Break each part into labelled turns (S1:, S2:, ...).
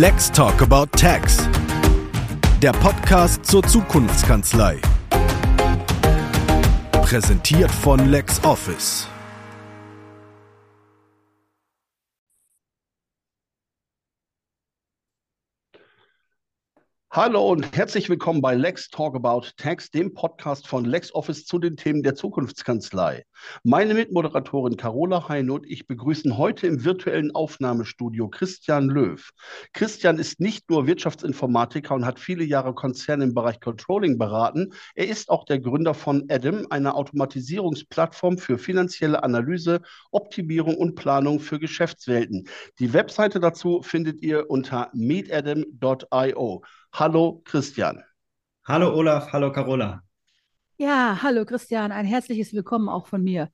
S1: Let's Talk About Tax. Der Podcast zur Zukunftskanzlei. Präsentiert von LexOffice.
S2: Hallo und herzlich willkommen bei Lex Talk About Tax, dem Podcast von LexOffice zu den Themen der Zukunftskanzlei. Meine Mitmoderatorin Carola Heine und ich begrüßen heute im virtuellen Aufnahmestudio Christian Löw. Christian ist nicht nur Wirtschaftsinformatiker und hat viele Jahre Konzerne im Bereich Controlling beraten. Er ist auch der Gründer von Adam, einer Automatisierungsplattform für finanzielle Analyse, Optimierung und Planung für Geschäftswelten. Die Webseite dazu findet ihr unter meetadam.io. Hallo Christian.
S3: Hallo Olaf, hallo Carola.
S4: Ja, hallo Christian, ein herzliches Willkommen auch von mir.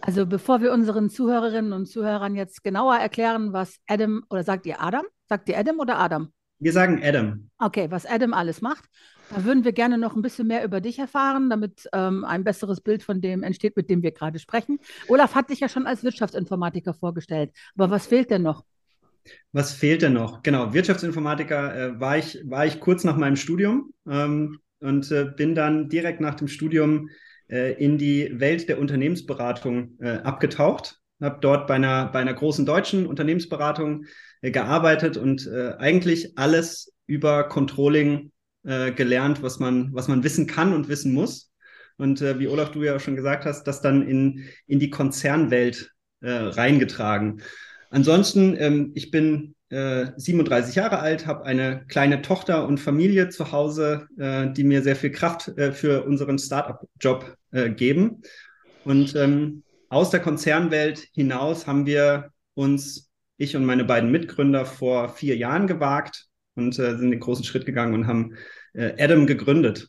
S4: Also bevor wir unseren Zuhörerinnen und Zuhörern jetzt genauer erklären, was Adam, oder sagt ihr Adam? Sagt ihr Adam oder Adam?
S3: Wir sagen Adam.
S4: Okay, was Adam alles macht. Da würden wir gerne noch ein bisschen mehr über dich erfahren, damit ähm, ein besseres Bild von dem entsteht, mit dem wir gerade sprechen. Olaf hat dich ja schon als Wirtschaftsinformatiker vorgestellt. Aber was fehlt denn noch?
S3: Was fehlt denn noch? Genau, Wirtschaftsinformatiker äh, war, ich, war ich kurz nach meinem Studium ähm, und äh, bin dann direkt nach dem Studium äh, in die Welt der Unternehmensberatung äh, abgetaucht. Habe dort bei einer, bei einer großen deutschen Unternehmensberatung äh, gearbeitet und äh, eigentlich alles über Controlling gelernt, was man, was man wissen kann und wissen muss. Und wie Olaf, du ja auch schon gesagt hast, das dann in, in die Konzernwelt reingetragen. Ansonsten, ähm, ich bin äh, 37 Jahre alt, habe eine kleine Tochter und Familie zu Hause, äh, die mir sehr viel Kraft äh, für unseren Startup-Job äh, geben. Und ähm, aus der Konzernwelt hinaus haben wir uns, ich und meine beiden Mitgründer, vor vier Jahren gewagt und äh, sind den großen Schritt gegangen und haben äh, Adam gegründet.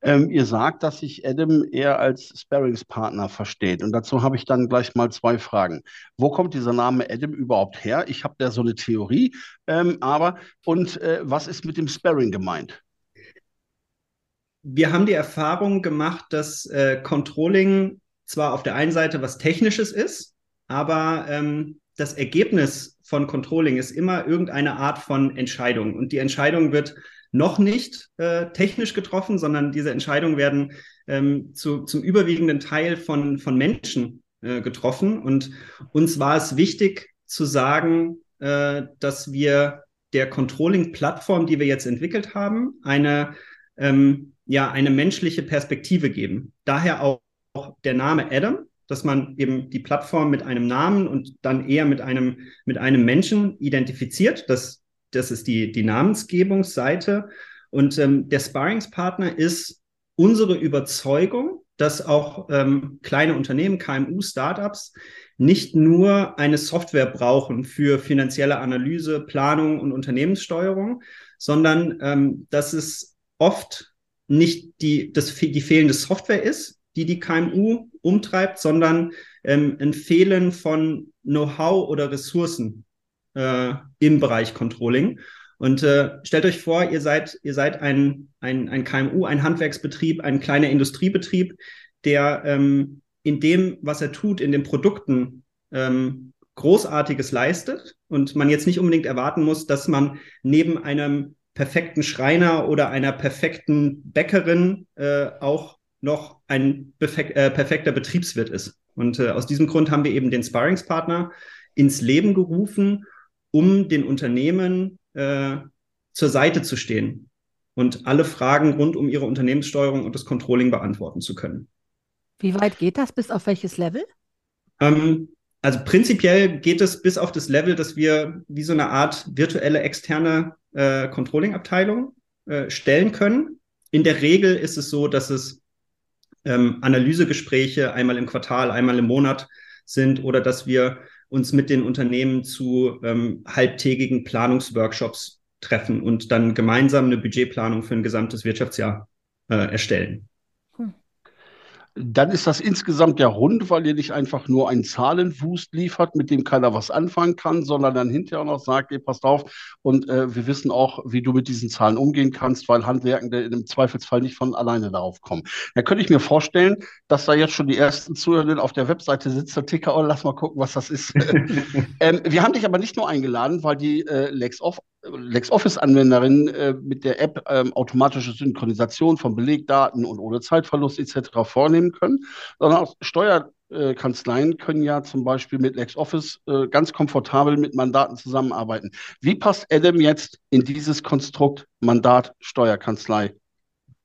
S2: Ähm, ihr sagt, dass sich Adam eher als Sparringspartner versteht. Und dazu habe ich dann gleich mal zwei Fragen. Wo kommt dieser Name Adam überhaupt her? Ich habe da so eine Theorie, ähm, aber und äh, was ist mit dem Sparring gemeint?
S3: Wir haben die Erfahrung gemacht, dass äh, Controlling zwar auf der einen Seite was Technisches ist, aber ähm, das Ergebnis von Controlling ist immer irgendeine Art von Entscheidung. Und die Entscheidung wird noch nicht äh, technisch getroffen, sondern diese Entscheidungen werden ähm, zu, zum überwiegenden Teil von, von Menschen äh, getroffen. Und uns war es wichtig zu sagen, äh, dass wir der Controlling-Plattform, die wir jetzt entwickelt haben, eine, ähm, ja, eine menschliche Perspektive geben. Daher auch, auch der Name Adam, dass man eben die Plattform mit einem Namen und dann eher mit einem, mit einem Menschen identifiziert. Das das ist die, die Namensgebungsseite. Und ähm, der Sparringspartner ist unsere Überzeugung, dass auch ähm, kleine Unternehmen, KMU, Startups nicht nur eine Software brauchen für finanzielle Analyse, Planung und Unternehmenssteuerung, sondern ähm, dass es oft nicht die, das, die fehlende Software ist, die die KMU umtreibt, sondern ähm, ein Fehlen von Know-how oder Ressourcen äh, im Bereich Controlling. Und äh, stellt euch vor, ihr seid, ihr seid ein, ein, ein KMU, ein Handwerksbetrieb, ein kleiner Industriebetrieb, der ähm, in dem, was er tut, in den Produkten ähm, Großartiges leistet und man jetzt nicht unbedingt erwarten muss, dass man neben einem perfekten Schreiner oder einer perfekten Bäckerin äh, auch noch ein äh, perfekter Betriebswirt ist. Und äh, aus diesem Grund haben wir eben den Sparringspartner ins Leben gerufen um den Unternehmen äh, zur Seite zu stehen und alle Fragen rund um ihre Unternehmenssteuerung und das Controlling beantworten zu können.
S4: Wie weit geht das? Bis auf welches Level?
S3: Ähm, also prinzipiell geht es bis auf das Level, dass wir wie so eine Art virtuelle externe äh, Controlling-Abteilung äh, stellen können. In der Regel ist es so, dass es ähm, Analysegespräche einmal im Quartal, einmal im Monat sind oder dass wir uns mit den Unternehmen zu ähm, halbtägigen Planungsworkshops treffen und dann gemeinsam eine Budgetplanung für ein gesamtes Wirtschaftsjahr äh, erstellen.
S2: Dann ist das insgesamt ja rund, weil ihr nicht einfach nur einen Zahlenwust liefert, mit dem keiner was anfangen kann, sondern dann hinterher auch noch sagt, ihr passt auf und äh, wir wissen auch, wie du mit diesen Zahlen umgehen kannst, weil Handwerkende im Zweifelsfall nicht von alleine darauf kommen. Da könnte ich mir vorstellen, dass da jetzt schon die ersten Zuhörerinnen auf der Webseite sitzen, der Ticker, oh, lass mal gucken, was das ist. ähm, wir haben dich aber nicht nur eingeladen, weil die äh, LexOff LexOffice-Anwenderin äh, mit der App ähm, automatische Synchronisation von Belegdaten und ohne Zeitverlust etc. vornehmen können, sondern auch Steuerkanzleien können ja zum Beispiel mit LexOffice äh, ganz komfortabel mit Mandaten zusammenarbeiten. Wie passt Adam jetzt in dieses Konstrukt Mandat Steuerkanzlei?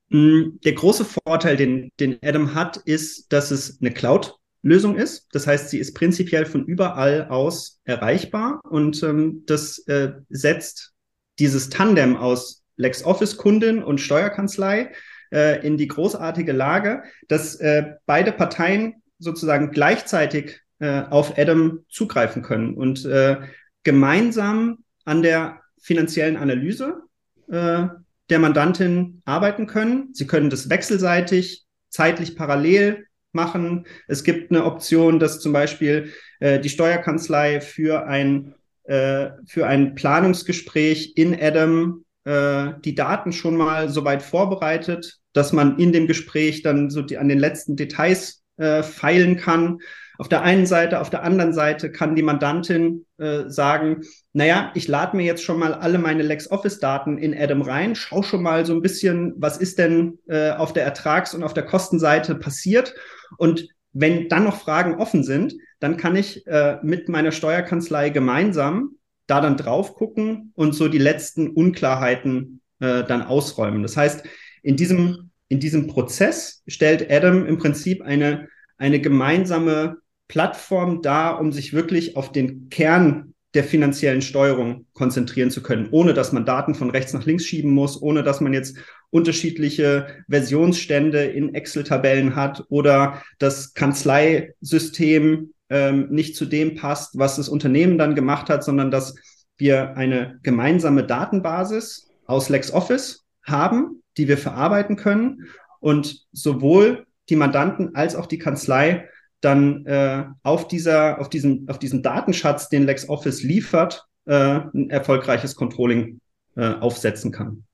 S3: Mm, der große Vorteil, den, den Adam hat, ist, dass es eine Cloud Lösung ist. Das heißt, sie ist prinzipiell von überall aus erreichbar und ähm, das äh, setzt dieses Tandem aus LexOffice-Kundin und Steuerkanzlei äh, in die großartige Lage, dass äh, beide Parteien sozusagen gleichzeitig äh, auf Adam zugreifen können und äh, gemeinsam an der finanziellen Analyse äh, der Mandantin arbeiten können. Sie können das wechselseitig, zeitlich parallel machen. Es gibt eine Option, dass zum Beispiel äh, die Steuerkanzlei für ein, äh, für ein Planungsgespräch in Adam äh, die Daten schon mal so weit vorbereitet, dass man in dem Gespräch dann so die, an den letzten Details äh, feilen kann. Auf der einen Seite, auf der anderen Seite kann die Mandantin äh, sagen, naja, ich lade mir jetzt schon mal alle meine LexOffice-Daten in Adam rein, schau schon mal so ein bisschen, was ist denn äh, auf der Ertrags- und auf der Kostenseite passiert und wenn dann noch Fragen offen sind, dann kann ich äh, mit meiner Steuerkanzlei gemeinsam da dann drauf gucken und so die letzten Unklarheiten äh, dann ausräumen. Das heißt, in diesem, in diesem Prozess stellt Adam im Prinzip eine, eine gemeinsame Plattform dar, um sich wirklich auf den Kern der finanziellen Steuerung konzentrieren zu können, ohne dass man Daten von rechts nach links schieben muss, ohne dass man jetzt unterschiedliche Versionsstände in Excel-Tabellen hat oder das Kanzleisystem ähm, nicht zu dem passt, was das Unternehmen dann gemacht hat, sondern dass wir eine gemeinsame Datenbasis aus LexOffice haben, die wir verarbeiten können und sowohl die Mandanten als auch die Kanzlei dann äh, auf, dieser, auf, diesem, auf diesem Datenschatz, den LexOffice liefert, äh, ein erfolgreiches Controlling äh, aufsetzen kann.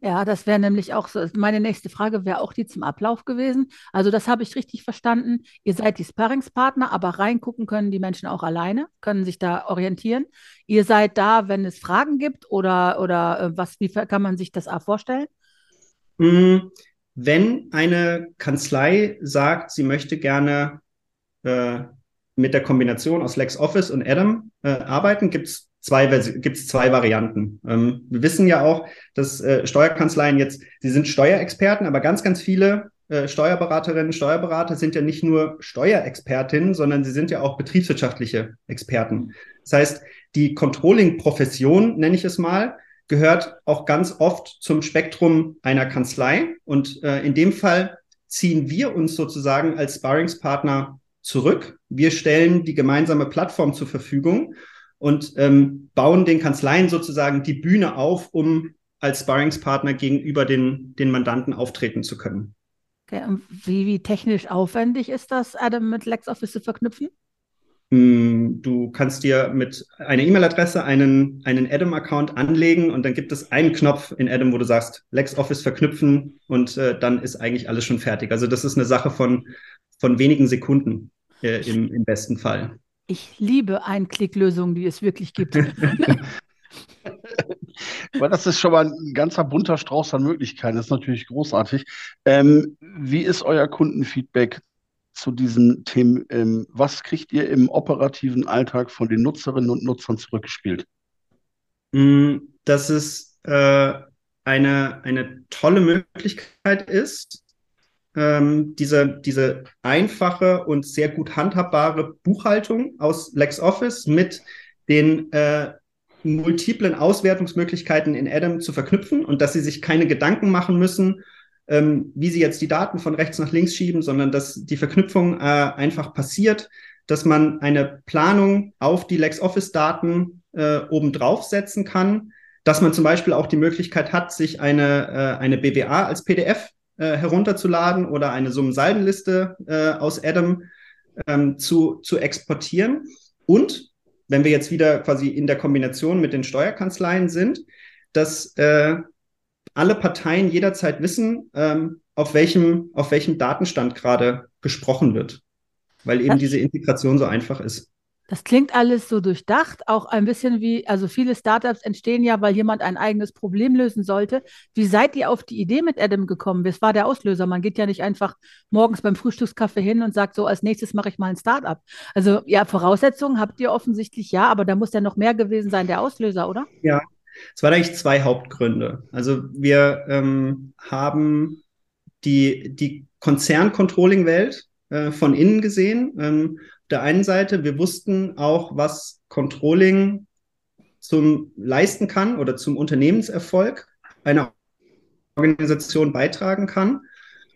S4: Ja, das wäre nämlich auch so. Meine nächste Frage wäre auch die zum Ablauf gewesen. Also, das habe ich richtig verstanden. Ihr seid die Sparringspartner, aber reingucken können die Menschen auch alleine, können sich da orientieren. Ihr seid da, wenn es Fragen gibt oder, oder äh, was, wie kann man sich das vorstellen?
S3: Wenn eine Kanzlei sagt, sie möchte gerne äh, mit der Kombination aus LexOffice und Adam äh, arbeiten, gibt es zwei, gibt's zwei Varianten. Ähm, wir wissen ja auch, dass äh, Steuerkanzleien jetzt, sie sind Steuerexperten, aber ganz, ganz viele äh, Steuerberaterinnen, Steuerberater sind ja nicht nur Steuerexpertinnen, sondern sie sind ja auch betriebswirtschaftliche Experten. Das heißt, die Controlling-Profession, nenne ich es mal, gehört auch ganz oft zum Spektrum einer Kanzlei. Und äh, in dem Fall ziehen wir uns sozusagen als Sparringspartner zurück. Wir stellen die gemeinsame Plattform zur Verfügung und ähm, bauen den Kanzleien sozusagen die Bühne auf, um als Sparringspartner gegenüber den, den Mandanten auftreten zu können.
S4: Okay, wie, wie technisch aufwendig ist das, Adam mit LexOffice zu verknüpfen?
S3: Hm, du kannst dir mit einer E-Mail-Adresse einen, einen Adam-Account anlegen und dann gibt es einen Knopf in Adam, wo du sagst, LexOffice verknüpfen und äh, dann ist eigentlich alles schon fertig. Also das ist eine Sache von, von wenigen Sekunden äh, im, im besten Fall.
S4: Ich liebe Einklicklösungen, die es wirklich gibt.
S2: Aber das ist schon mal ein ganzer bunter Strauß an Möglichkeiten. Das ist natürlich großartig. Ähm, wie ist euer Kundenfeedback zu diesen Themen. Ähm, was kriegt ihr im operativen Alltag von den Nutzerinnen und Nutzern zurückgespielt?
S3: Mm, dass es äh, eine, eine tolle Möglichkeit ist, ähm, diese, diese einfache und sehr gut handhabbare Buchhaltung aus LexOffice mit den äh, multiplen Auswertungsmöglichkeiten in Adam zu verknüpfen und dass sie sich keine Gedanken machen müssen, ähm, wie sie jetzt die Daten von rechts nach links schieben, sondern dass die Verknüpfung äh, einfach passiert, dass man eine Planung auf die LexOffice-Daten äh, obendrauf setzen kann, dass man zum Beispiel auch die Möglichkeit hat, sich eine, äh, eine BWA als PDF äh, herunterzuladen oder eine Summensaldenliste äh, aus Adam ähm, zu, zu exportieren. Und wenn wir jetzt wieder quasi in der Kombination mit den Steuerkanzleien sind, dass äh, alle Parteien jederzeit wissen, ähm, auf, welchem, auf welchem Datenstand gerade gesprochen wird, weil eben diese Integration so einfach ist.
S4: Das klingt alles so durchdacht, auch ein bisschen wie, also viele Startups entstehen ja, weil jemand ein eigenes Problem lösen sollte. Wie seid ihr auf die Idee mit Adam gekommen? Was war der Auslöser? Man geht ja nicht einfach morgens beim Frühstückskaffee hin und sagt so, als nächstes mache ich mal ein Startup. Also ja, Voraussetzungen habt ihr offensichtlich ja, aber da muss ja noch mehr gewesen sein, der Auslöser, oder?
S3: Ja, es waren eigentlich zwei Hauptgründe. Also wir ähm, haben die, die Konzern-Controlling-Welt äh, von innen gesehen. Ähm, auf der einen Seite, wir wussten auch, was Controlling zum leisten kann oder zum Unternehmenserfolg einer Organisation beitragen kann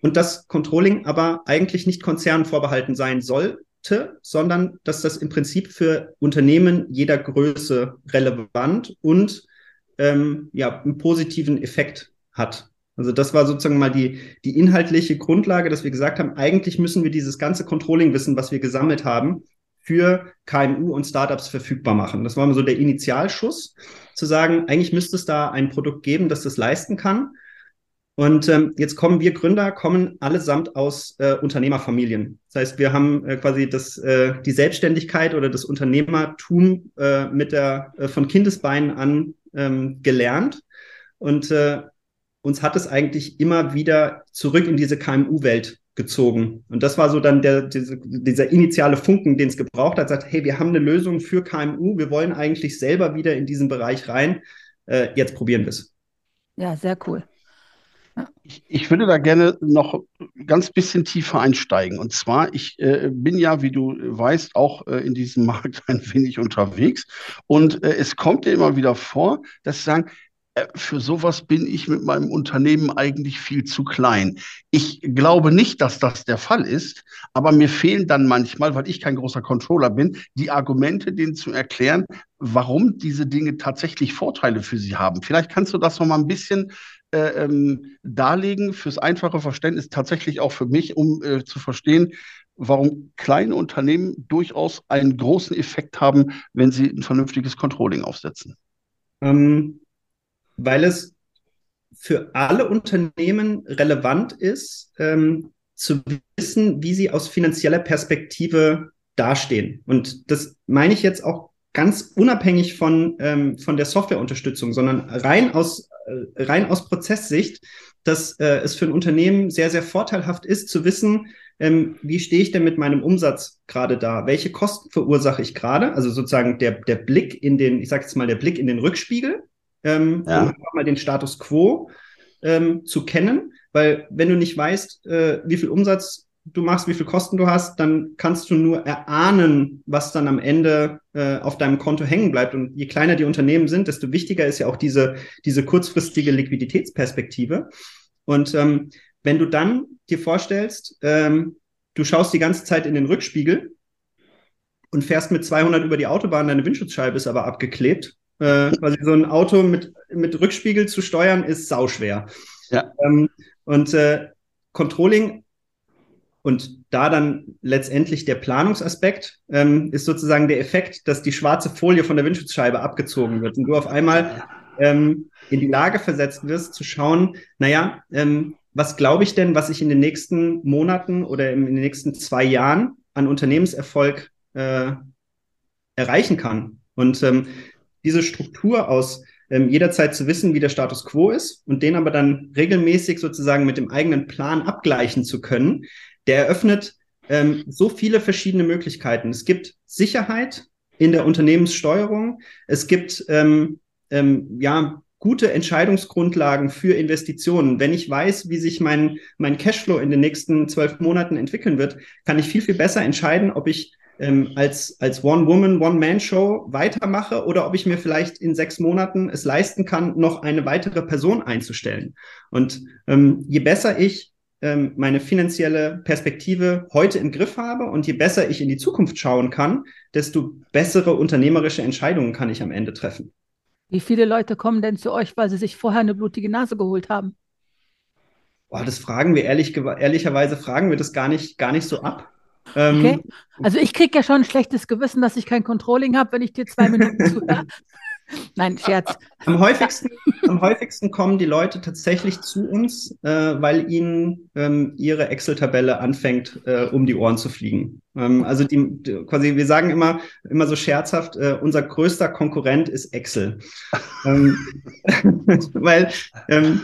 S3: und dass Controlling aber eigentlich nicht Konzernen vorbehalten sein sollte, sondern dass das im Prinzip für Unternehmen jeder Größe relevant und ähm, ja, einen positiven Effekt hat. Also das war sozusagen mal die, die inhaltliche Grundlage, dass wir gesagt haben, eigentlich müssen wir dieses ganze Controlling-Wissen, was wir gesammelt haben, für KMU und Startups verfügbar machen. Das war mal so der Initialschuss, zu sagen, eigentlich müsste es da ein Produkt geben, das das leisten kann. Und ähm, jetzt kommen wir Gründer, kommen allesamt aus äh, Unternehmerfamilien. Das heißt, wir haben äh, quasi das, äh, die Selbstständigkeit oder das Unternehmertum äh, mit der äh, von Kindesbeinen an ähm, gelernt und äh, uns hat es eigentlich immer wieder zurück in diese KMU-Welt gezogen. Und das war so dann der, diese, dieser initiale Funken, den es gebraucht hat, sagt, hey, wir haben eine Lösung für KMU, wir wollen eigentlich selber wieder in diesen Bereich rein, äh, jetzt probieren wir es.
S4: Ja, sehr cool.
S2: Ich, ich, würde da gerne noch ganz bisschen tiefer einsteigen. Und zwar, ich äh, bin ja, wie du weißt, auch äh, in diesem Markt ein wenig unterwegs. Und äh, es kommt ja immer wieder vor, dass sie sagen, äh, für sowas bin ich mit meinem Unternehmen eigentlich viel zu klein. Ich glaube nicht, dass das der Fall ist, aber mir fehlen dann manchmal, weil ich kein großer Controller bin, die Argumente, denen zu erklären, warum diese Dinge tatsächlich Vorteile für sie haben. Vielleicht kannst du das noch mal ein bisschen äh, ähm, darlegen fürs einfache Verständnis, tatsächlich auch für mich, um äh, zu verstehen, warum kleine Unternehmen durchaus einen großen Effekt haben, wenn sie ein vernünftiges Controlling aufsetzen.
S3: Ähm, weil es für alle Unternehmen relevant ist, ähm, zu wissen, wie sie aus finanzieller Perspektive dastehen. Und das meine ich jetzt auch ganz unabhängig von, ähm, von der Softwareunterstützung, sondern rein aus, rein aus Prozesssicht, dass äh, es für ein Unternehmen sehr, sehr vorteilhaft ist, zu wissen, ähm, wie stehe ich denn mit meinem Umsatz gerade da? Welche Kosten verursache ich gerade? Also sozusagen der, der Blick in den, ich sage jetzt mal, der Blick in den Rückspiegel, ähm, ja. um mal den Status quo ähm, zu kennen. Weil wenn du nicht weißt, äh, wie viel Umsatz du machst, wie viel Kosten du hast, dann kannst du nur erahnen, was dann am Ende äh, auf deinem Konto hängen bleibt. Und je kleiner die Unternehmen sind, desto wichtiger ist ja auch diese, diese kurzfristige Liquiditätsperspektive. Und ähm, wenn du dann dir vorstellst, ähm, du schaust die ganze Zeit in den Rückspiegel und fährst mit 200 über die Autobahn, deine Windschutzscheibe ist aber abgeklebt. Äh, quasi so ein Auto mit, mit Rückspiegel zu steuern ist sauschwer. Ja. Ähm, und äh, Controlling und da dann letztendlich der Planungsaspekt ähm, ist sozusagen der Effekt, dass die schwarze Folie von der Windschutzscheibe abgezogen wird und du auf einmal ähm, in die Lage versetzt wirst, zu schauen, naja, ähm, was glaube ich denn, was ich in den nächsten Monaten oder in den nächsten zwei Jahren an Unternehmenserfolg äh, erreichen kann? Und ähm, diese Struktur aus ähm, jederzeit zu wissen, wie der Status quo ist und den aber dann regelmäßig sozusagen mit dem eigenen Plan abgleichen zu können, der eröffnet ähm, so viele verschiedene Möglichkeiten. Es gibt Sicherheit in der Unternehmenssteuerung. Es gibt ähm, ähm, ja gute Entscheidungsgrundlagen für Investitionen. Wenn ich weiß, wie sich mein, mein Cashflow in den nächsten zwölf Monaten entwickeln wird, kann ich viel, viel besser entscheiden, ob ich ähm, als, als One-Woman, One-Man-Show weitermache oder ob ich mir vielleicht in sechs Monaten es leisten kann, noch eine weitere Person einzustellen. Und ähm, je besser ich ähm, meine finanzielle Perspektive heute im Griff habe und je besser ich in die Zukunft schauen kann, desto bessere unternehmerische Entscheidungen kann ich am Ende treffen.
S4: Wie viele Leute kommen denn zu euch, weil sie sich vorher eine blutige Nase geholt haben?
S3: Boah, das fragen wir ehrlich, ehrlicherweise fragen wir das gar nicht, gar nicht so ab.
S4: Ähm, okay. Also ich kriege ja schon ein schlechtes Gewissen, dass ich kein Controlling habe, wenn ich dir zwei Minuten zuhöre. Nein, Scherz.
S3: Am häufigsten, am häufigsten kommen die Leute tatsächlich zu uns, äh, weil ihnen ähm, ihre Excel-Tabelle anfängt, äh, um die Ohren zu fliegen. Ähm, also die, die, quasi, wir sagen immer, immer so scherzhaft, äh, unser größter Konkurrent ist Excel. ähm, weil ähm,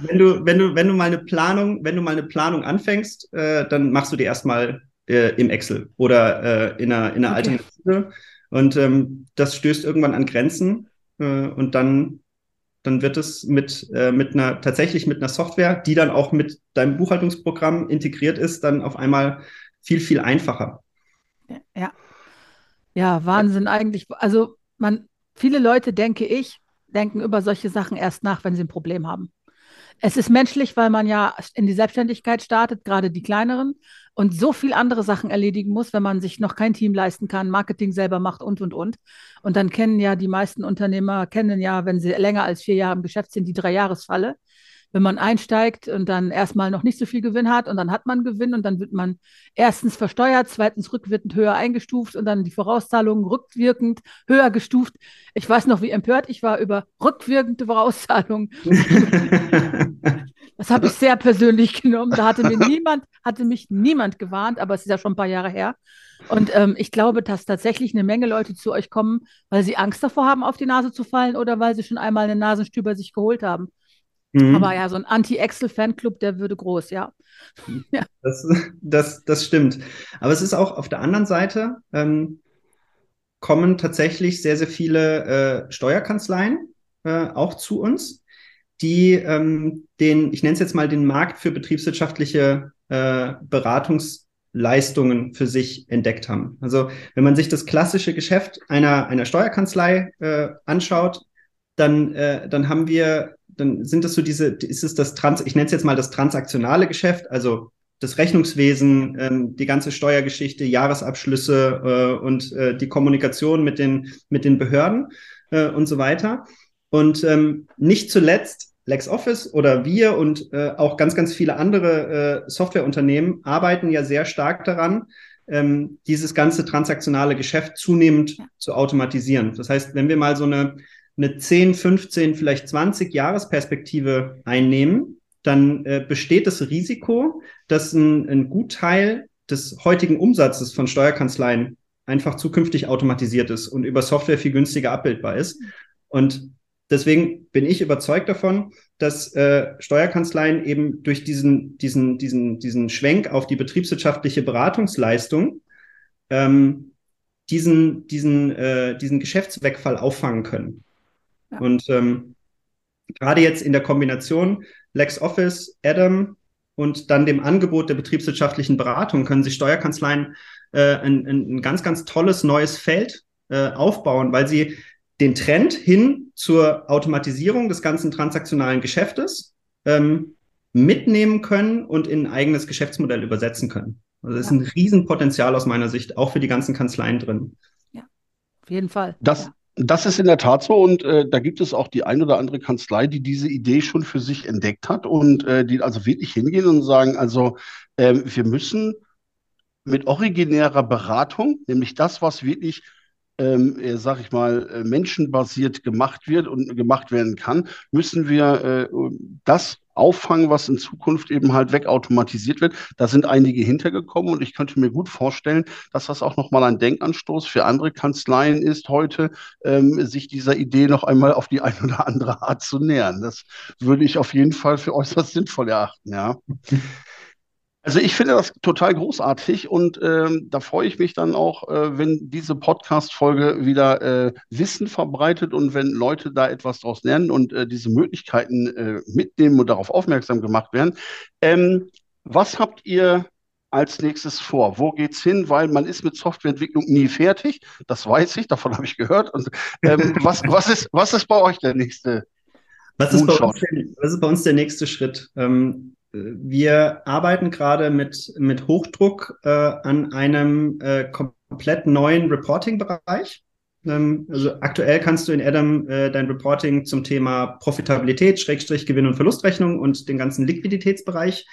S3: wenn du, wenn du, wenn du mal eine Planung, wenn du mal eine Planung anfängst, äh, dann machst du die erstmal äh, im Excel oder äh, in einer, in einer okay. Alternative. Und ähm, das stößt irgendwann an Grenzen äh, und dann, dann wird es mit, äh, mit einer, tatsächlich mit einer Software, die dann auch mit deinem Buchhaltungsprogramm integriert ist, dann auf einmal viel, viel einfacher.
S4: Ja. Ja, Wahnsinn eigentlich. Also man, viele Leute, denke ich, denken über solche Sachen erst nach, wenn sie ein Problem haben. Es ist menschlich, weil man ja in die Selbstständigkeit startet, gerade die kleineren, und so viel andere Sachen erledigen muss, wenn man sich noch kein Team leisten kann, Marketing selber macht und, und, und. Und dann kennen ja die meisten Unternehmer, kennen ja, wenn sie länger als vier Jahre im Geschäft sind, die Dreijahresfalle. Wenn man einsteigt und dann erstmal noch nicht so viel Gewinn hat und dann hat man Gewinn und dann wird man erstens versteuert, zweitens rückwirkend höher eingestuft und dann die Vorauszahlungen rückwirkend höher gestuft. Ich weiß noch, wie empört ich war über rückwirkende Vorauszahlungen. Das habe ich sehr persönlich genommen. Da hatte mir niemand, hatte mich niemand gewarnt, aber es ist ja schon ein paar Jahre her. Und ähm, ich glaube, dass tatsächlich eine Menge Leute zu euch kommen, weil sie Angst davor haben, auf die Nase zu fallen oder weil sie schon einmal eine Nasenstüber sich geholt haben. Mhm. Aber ja, so ein Anti-Excel-Fanclub, der würde groß, ja.
S3: ja. Das, das, das stimmt. Aber es ist auch auf der anderen Seite, ähm, kommen tatsächlich sehr, sehr viele äh, Steuerkanzleien äh, auch zu uns die ähm, den, ich nenne es jetzt mal den Markt für betriebswirtschaftliche äh, Beratungsleistungen für sich entdeckt haben. Also wenn man sich das klassische Geschäft einer, einer Steuerkanzlei äh, anschaut, dann, äh, dann haben wir, dann sind es so diese, ist es das Trans, ich nenne es jetzt mal das transaktionale Geschäft, also das Rechnungswesen, ähm, die ganze Steuergeschichte, Jahresabschlüsse äh, und äh, die Kommunikation mit den, mit den Behörden äh, und so weiter. Und ähm, nicht zuletzt LexOffice oder wir und äh, auch ganz, ganz viele andere äh, Softwareunternehmen arbeiten ja sehr stark daran, ähm, dieses ganze transaktionale Geschäft zunehmend zu automatisieren. Das heißt, wenn wir mal so eine, eine 10, 15, vielleicht 20 Jahresperspektive einnehmen, dann äh, besteht das Risiko, dass ein, ein Gutteil des heutigen Umsatzes von Steuerkanzleien einfach zukünftig automatisiert ist und über Software viel günstiger abbildbar ist. Und Deswegen bin ich überzeugt davon, dass äh, Steuerkanzleien eben durch diesen, diesen, diesen, diesen Schwenk auf die betriebswirtschaftliche Beratungsleistung ähm, diesen, diesen, äh, diesen Geschäftswegfall auffangen können. Ja. Und ähm, gerade jetzt in der Kombination LexOffice, Adam und dann dem Angebot der betriebswirtschaftlichen Beratung können sich Steuerkanzleien äh, ein, ein ganz, ganz tolles neues Feld äh, aufbauen, weil sie den Trend hin zur Automatisierung des ganzen transaktionalen Geschäftes ähm, mitnehmen können und in ein eigenes Geschäftsmodell übersetzen können. Also das ja. ist ein Riesenpotenzial aus meiner Sicht, auch für die ganzen Kanzleien drin.
S4: Ja, auf jeden Fall.
S2: Das, ja. das ist in der Tat so und äh, da gibt es auch die ein oder andere Kanzlei, die diese Idee schon für sich entdeckt hat und äh, die also wirklich hingehen und sagen, also äh, wir müssen mit originärer Beratung, nämlich das, was wirklich ähm, äh, sag ich mal, äh, menschenbasiert gemacht wird und gemacht werden kann, müssen wir äh, das auffangen, was in Zukunft eben halt wegautomatisiert wird. Da sind einige hintergekommen und ich könnte mir gut vorstellen, dass das auch nochmal ein Denkanstoß für andere Kanzleien ist, heute ähm, sich dieser Idee noch einmal auf die eine oder andere Art zu nähern. Das würde ich auf jeden Fall für äußerst sinnvoll erachten, ja. Also ich finde das total großartig und ähm, da freue ich mich dann auch, äh, wenn diese Podcast-Folge wieder äh, Wissen verbreitet und wenn Leute da etwas draus lernen und äh, diese Möglichkeiten äh, mitnehmen und darauf aufmerksam gemacht werden. Ähm, was habt ihr als nächstes vor? Wo geht's hin? Weil man ist mit Softwareentwicklung nie fertig. Das weiß ich, davon habe ich gehört. Und ähm, was, was, ist, was ist bei euch der nächste?
S3: Was ist, bei uns der, was ist bei uns der nächste Schritt? Ähm, wir arbeiten gerade mit, mit Hochdruck äh, an einem äh, komplett neuen Reporting-Bereich. Ähm, also aktuell kannst du in Adam äh, dein Reporting zum Thema Profitabilität, Schrägstrich, Gewinn- und Verlustrechnung und den ganzen Liquiditätsbereich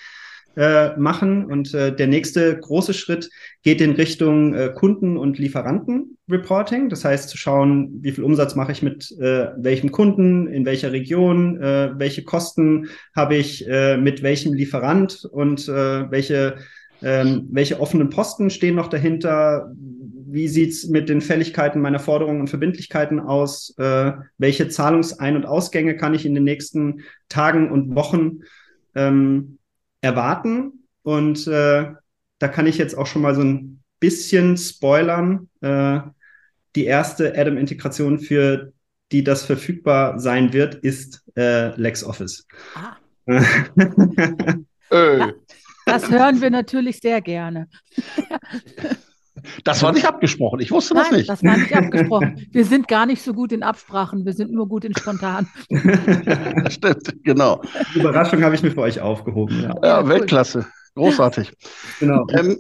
S3: äh, machen. Und äh, der nächste große Schritt geht in Richtung äh, Kunden- und Lieferanten-Reporting. Das heißt, zu schauen, wie viel Umsatz mache ich mit äh, welchem Kunden, in welcher Region, äh, welche Kosten habe ich äh, mit welchem Lieferant und äh, welche, ähm, welche offenen Posten stehen noch dahinter. Wie sieht's mit den Fälligkeiten meiner Forderungen und Verbindlichkeiten aus? Äh, welche Zahlungsein- und Ausgänge kann ich in den nächsten Tagen und Wochen ähm, erwarten. Und äh, da kann ich jetzt auch schon mal so ein bisschen spoilern. Äh, die erste Adam-Integration, für die das verfügbar sein wird, ist äh, LexOffice. Ah.
S4: ja, das hören wir natürlich sehr gerne.
S2: Das war nicht abgesprochen. Ich wusste
S4: Nein,
S2: das nicht.
S4: Das war nicht abgesprochen. Wir sind gar nicht so gut in Absprachen. Wir sind nur gut in spontan.
S2: Stimmt, genau.
S3: Die Überraschung habe ich mir für euch aufgehoben.
S2: Ja, ja, ja Weltklasse. Großartig. Genau. Ähm,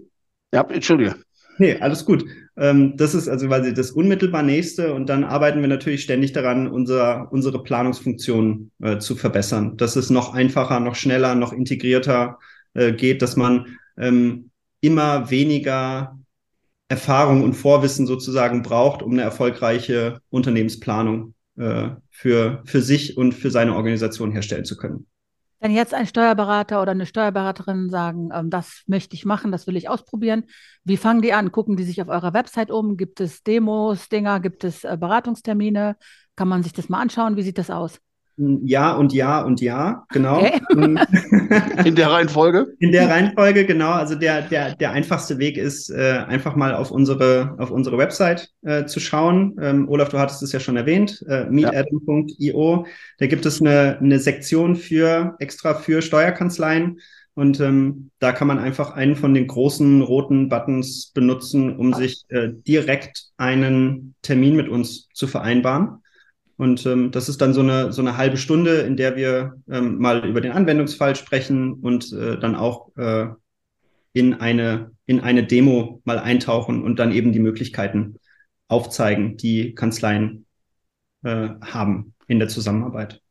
S2: ja, Entschuldige.
S3: Nee, alles gut. Ähm, das ist also quasi das unmittelbar nächste und dann arbeiten wir natürlich ständig daran, unser, unsere Planungsfunktion äh, zu verbessern, dass es noch einfacher, noch schneller, noch integrierter äh, geht, dass man ähm, immer weniger Erfahrung und Vorwissen sozusagen braucht, um eine erfolgreiche Unternehmensplanung äh, für, für sich und für seine Organisation herstellen zu können.
S4: Wenn jetzt ein Steuerberater oder eine Steuerberaterin sagen, ähm, das möchte ich machen, das will ich ausprobieren, wie fangen die an? Gucken die sich auf eurer Website um? Gibt es Demos, Dinger? Gibt es äh, Beratungstermine? Kann man sich das mal anschauen? Wie sieht das aus?
S3: Ja und ja und ja, genau. Okay.
S2: In der Reihenfolge?
S3: In der Reihenfolge, genau. Also der, der, der einfachste Weg ist, äh, einfach mal auf unsere, auf unsere Website äh, zu schauen. Ähm, Olaf, du hattest es ja schon erwähnt, äh, meetadam.io. Da gibt es eine, eine Sektion für extra für Steuerkanzleien. Und ähm, da kann man einfach einen von den großen roten Buttons benutzen, um sich äh, direkt einen Termin mit uns zu vereinbaren. Und ähm, das ist dann so eine, so eine halbe Stunde, in der wir ähm, mal über den Anwendungsfall sprechen und äh, dann auch äh, in, eine, in eine Demo mal eintauchen und dann eben die Möglichkeiten aufzeigen, die Kanzleien äh, haben in der Zusammenarbeit.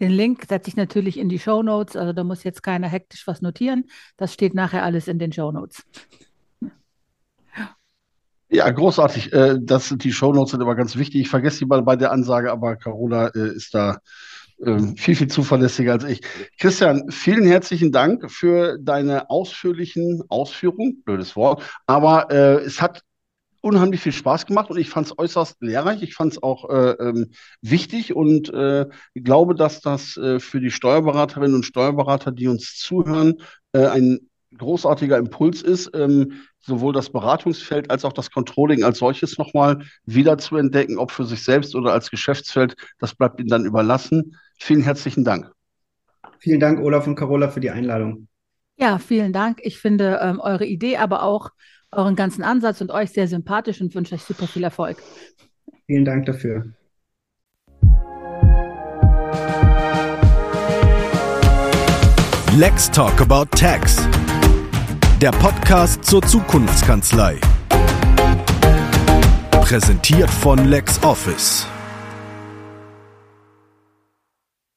S4: Den Link setze ich natürlich in die Show Notes, also da muss jetzt keiner hektisch was notieren. Das steht nachher alles in den Show Notes.
S2: Ja, großartig. Äh, das, die Shownotes sind immer ganz wichtig. Ich vergesse die mal bei der Ansage, aber Carola äh, ist da ähm, viel, viel zuverlässiger als ich. Christian, vielen herzlichen Dank für deine ausführlichen Ausführungen. Blödes Wort. Aber äh, es hat unheimlich viel Spaß gemacht und ich fand es äußerst lehrreich. Ich fand es auch äh, ähm, wichtig und glaube, dass das für die Steuerberaterinnen und Steuerberater, die uns zuhören, ein großartiger Impuls ist, ähm, sowohl das Beratungsfeld als auch das Controlling als solches nochmal wieder zu entdecken, ob für sich selbst oder als Geschäftsfeld. Das bleibt Ihnen dann überlassen. Vielen herzlichen Dank.
S3: Vielen Dank, Olaf und Carola, für die Einladung.
S4: Ja, vielen Dank. Ich finde ähm, eure Idee, aber auch euren ganzen Ansatz und euch sehr sympathisch und wünsche euch super viel Erfolg.
S3: Vielen Dank dafür.
S1: Let's talk about tax der Podcast zur Zukunftskanzlei. Präsentiert von LexOffice.